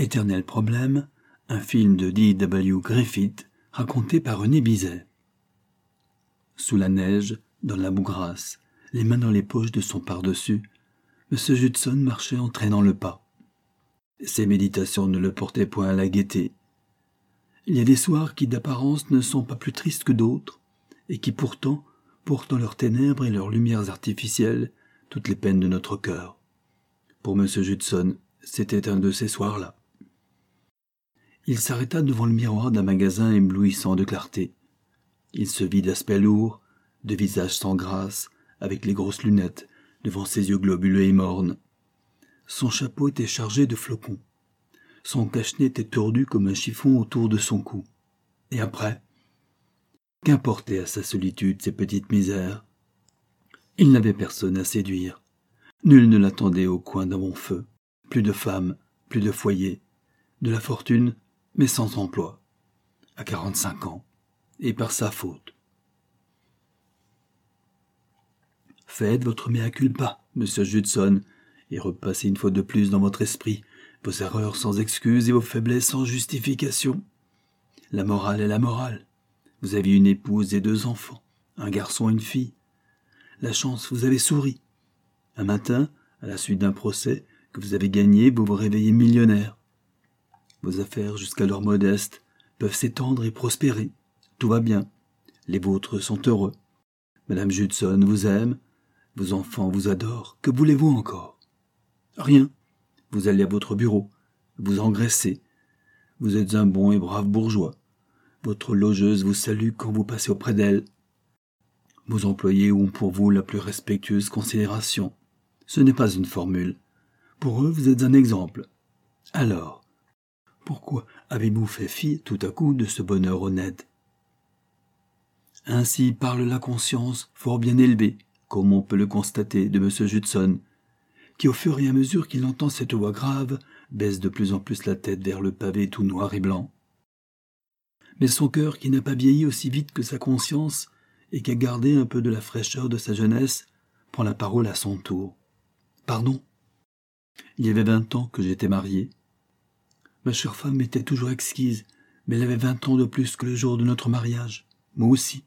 Éternel problème, un film de D.W. Griffith raconté par René Bizet. Sous la neige, dans la boue grasse, les mains dans les poches de son pardessus, M. Judson marchait en traînant le pas. Ses méditations ne le portaient point à la gaieté. Il y a des soirs qui d'apparence ne sont pas plus tristes que d'autres, et qui pourtant portent dans leurs ténèbres et leurs lumières artificielles toutes les peines de notre cœur. Pour M. Judson, c'était un de ces soirs-là. Il s'arrêta devant le miroir d'un magasin éblouissant de clarté. Il se vit d'aspect lourd, de visage sans grâce, avec les grosses lunettes, devant ses yeux globuleux et mornes. Son chapeau était chargé de flocons. Son cache-nez était tordu comme un chiffon autour de son cou. Et après Qu'importaient à sa solitude ces petites misères? Il n'avait personne à séduire. Nul ne l'attendait au coin d'un bon feu. Plus de femmes, plus de foyer, de la fortune, mais sans emploi. À quarante-cinq ans, et par sa faute. Faites votre mea culpa, monsieur Judson, et repassez une fois de plus dans votre esprit vos erreurs sans excuse et vos faiblesses sans justification. La morale est la morale. Vous avez une épouse et deux enfants, un garçon et une fille. La chance vous avez souri. Un matin, à la suite d'un procès que vous avez gagné, vous vous réveillez millionnaire. Vos affaires, jusqu'alors modestes, peuvent s'étendre et prospérer. Tout va bien. Les vôtres sont heureux. Madame Judson vous aime, vos enfants vous adorent. Que voulez-vous encore? Rien. Vous allez à votre bureau, vous engraissez. Vous êtes un bon et brave bourgeois. Votre logeuse vous salue quand vous passez auprès d'elle. Vos employés ont pour vous la plus respectueuse considération. Ce n'est pas une formule. Pour eux, vous êtes un exemple. Alors, pourquoi avez-vous fait fi tout à coup de ce bonheur honnête? Ainsi parle la conscience fort bien élevée, comme on peut le constater de M. Judson, qui au fur et à mesure qu'il entend cette voix grave, baisse de plus en plus la tête vers le pavé tout noir et blanc. Mais son cœur, qui n'a pas vieilli aussi vite que sa conscience, et qui a gardé un peu de la fraîcheur de sa jeunesse, prend la parole à son tour. Pardon? Il y avait vingt ans que j'étais marié. Ma chère femme était toujours exquise, mais elle avait vingt ans de plus que le jour de notre mariage. Moi aussi.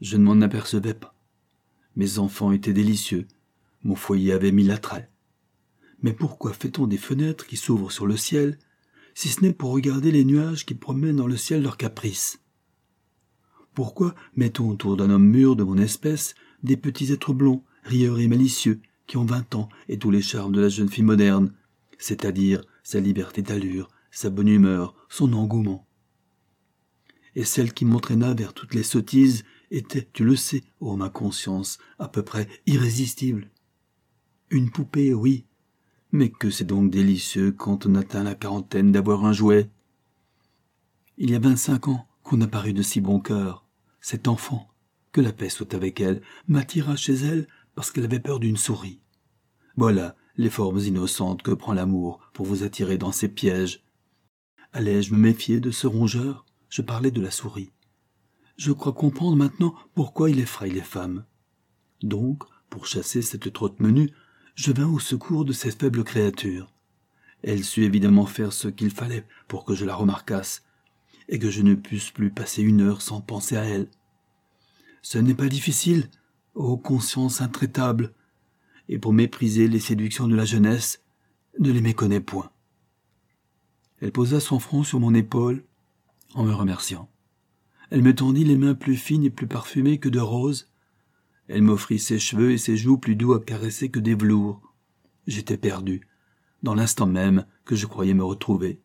Je ne m'en apercevais pas. Mes enfants étaient délicieux. Mon foyer avait mis l'attrait. Mais pourquoi fait-on des fenêtres qui s'ouvrent sur le ciel, si ce n'est pour regarder les nuages qui promènent dans le ciel leurs caprices? Pourquoi mettons autour d'un homme mûr de mon espèce des petits êtres blonds, rieurs et malicieux, qui ont vingt ans et tous les charmes de la jeune fille moderne, c'est-à-dire sa liberté d'allure, sa bonne humeur, son engouement Et celle qui m'entraîna vers toutes les sottises était, tu le sais, ô ma conscience, à peu près irrésistible. Une poupée, oui, mais que c'est donc délicieux quand on atteint la quarantaine d'avoir un jouet. Il y a vingt-cinq ans qu'on a paru de si bon cœur. Cet enfant, que la paix soit avec elle, m'attira chez elle parce qu'elle avait peur d'une souris. Voilà les formes innocentes que prend l'amour pour vous attirer dans ses pièges. Allais-je me méfier de ce rongeur? Je parlais de la souris. Je crois comprendre maintenant pourquoi il effraie les femmes. Donc, pour chasser cette trotte menue, je vins au secours de cette faible créature. Elle sut évidemment faire ce qu'il fallait pour que je la remarquasse, et que je ne pusse plus passer une heure sans penser à elle. Ce n'est pas difficile, ô conscience intraitable, et pour mépriser les séductions de la jeunesse, ne les méconnais point. Elle posa son front sur mon épaule en me remerciant. Elle me tendit les mains plus fines et plus parfumées que de roses. Elle m'offrit ses cheveux et ses joues plus doux à caresser que des velours. J'étais perdu, dans l'instant même que je croyais me retrouver.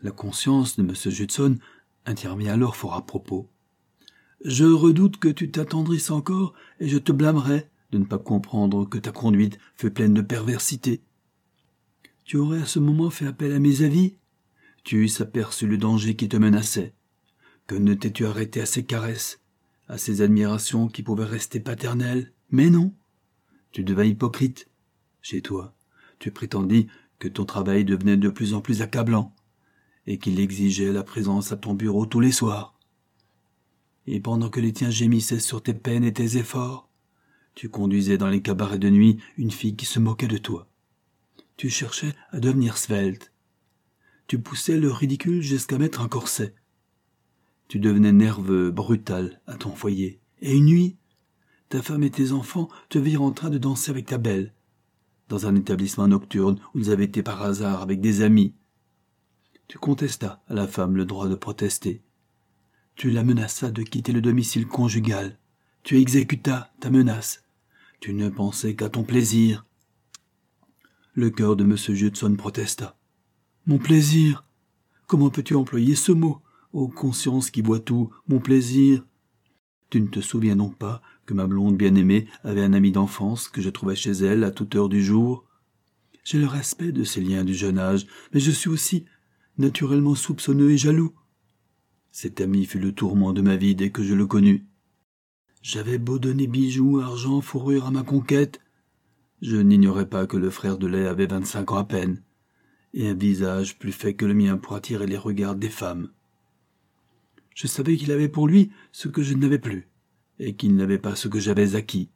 La conscience de M. Judson intervient alors fort à propos. Je redoute que tu t'attendrisses encore, et je te blâmerai de ne pas comprendre que ta conduite fut pleine de perversité. Tu aurais à ce moment fait appel à mes avis? Tu eusses aperçu le danger qui te menaçait. Que ne t'es-tu arrêté à ces caresses, à ces admirations qui pouvaient rester paternelles? Mais non Tu devins hypocrite. Chez toi, tu prétendis que ton travail devenait de plus en plus accablant, et qu'il exigeait la présence à ton bureau tous les soirs. Et pendant que les tiens gémissaient sur tes peines et tes efforts, tu conduisais dans les cabarets de nuit une fille qui se moquait de toi. Tu cherchais à devenir svelte. Tu poussais le ridicule jusqu'à mettre un corset. Tu devenais nerveux, brutal, à ton foyer. Et une nuit, ta femme et tes enfants te virent en train de danser avec ta belle, dans un établissement nocturne où ils avaient été par hasard avec des amis. Tu contestas à la femme le droit de protester. Tu la menaças de quitter le domicile conjugal. Tu exécutas ta menace. Tu ne pensais qu'à ton plaisir. Le cœur de M. Judson protesta. Mon plaisir. Comment peux-tu employer ce mot? Ô conscience qui voit tout, mon plaisir. Tu ne te souviens donc pas que ma blonde bien-aimée avait un ami d'enfance que je trouvais chez elle à toute heure du jour? J'ai le respect de ces liens du jeune âge, mais je suis aussi naturellement soupçonneux et jaloux. Cet ami fut le tourment de ma vie dès que je le connus. J'avais beau donner bijoux, argent, fourrure à ma conquête, je n'ignorais pas que le frère de lait avait vingt-cinq ans à peine, et un visage plus fait que le mien pour attirer les regards des femmes. Je savais qu'il avait pour lui ce que je n'avais plus, et qu'il n'avait pas ce que j'avais acquis.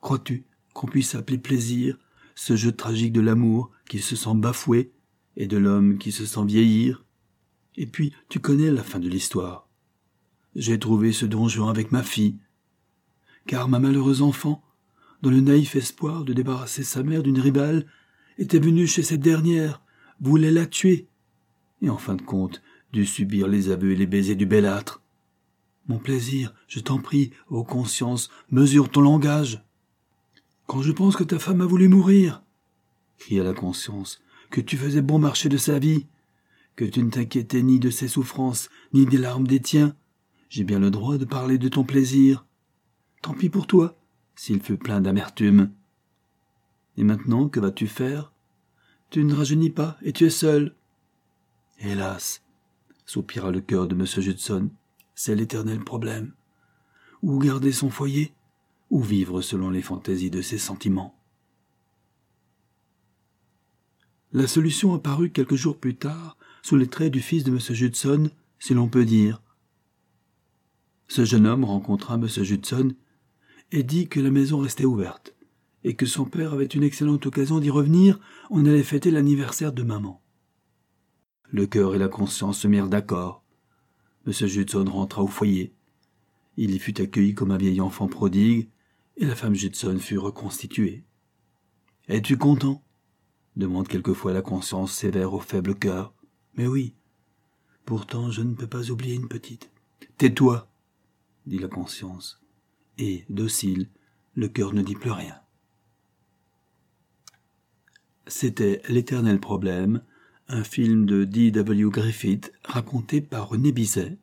Crois-tu qu'on puisse appeler plaisir ce jeu tragique de l'amour qui se sent bafoué et de l'homme qui se sent vieillir? Et puis, tu connais la fin de l'histoire. J'ai trouvé ce donjon avec ma fille, car ma malheureuse enfant, dans le naïf espoir de débarrasser sa mère d'une ribale, était venue chez cette dernière, voulait la tuer, et en fin de compte dut subir les aveux et les baisers du belâtre. Mon plaisir, je t'en prie, ô conscience, mesure ton langage. Quand je pense que ta femme a voulu mourir, cria la conscience, que tu faisais bon marché de sa vie, que tu ne t'inquiétais ni de ses souffrances, ni des larmes des tiens, j'ai bien le droit de parler de ton plaisir. Tant pis pour toi, s'il fut plein d'amertume. Et maintenant, que vas-tu faire? Tu ne rajeunis pas, et tu es seul. Hélas, soupira le cœur de M. Judson, c'est l'éternel problème. Ou garder son foyer, ou vivre selon les fantaisies de ses sentiments? La solution apparut quelques jours plus tard sous les traits du fils de M. Judson, si l'on peut dire. Ce jeune homme rencontra M. Judson et dit que la maison restait ouverte, et que son père avait une excellente occasion d'y revenir, on allait fêter l'anniversaire de maman. Le cœur et la conscience se mirent d'accord. M. Judson rentra au foyer. Il y fut accueilli comme un vieil enfant prodigue, et la femme Judson fut reconstituée. Es-tu content? demande quelquefois la conscience sévère au faible cœur. Mais oui. Pourtant, je ne peux pas oublier une petite. Tais-toi, dit la conscience. Et, docile, le cœur ne dit plus rien. C'était L'éternel problème, un film de D. W. Griffith raconté par René Bizet,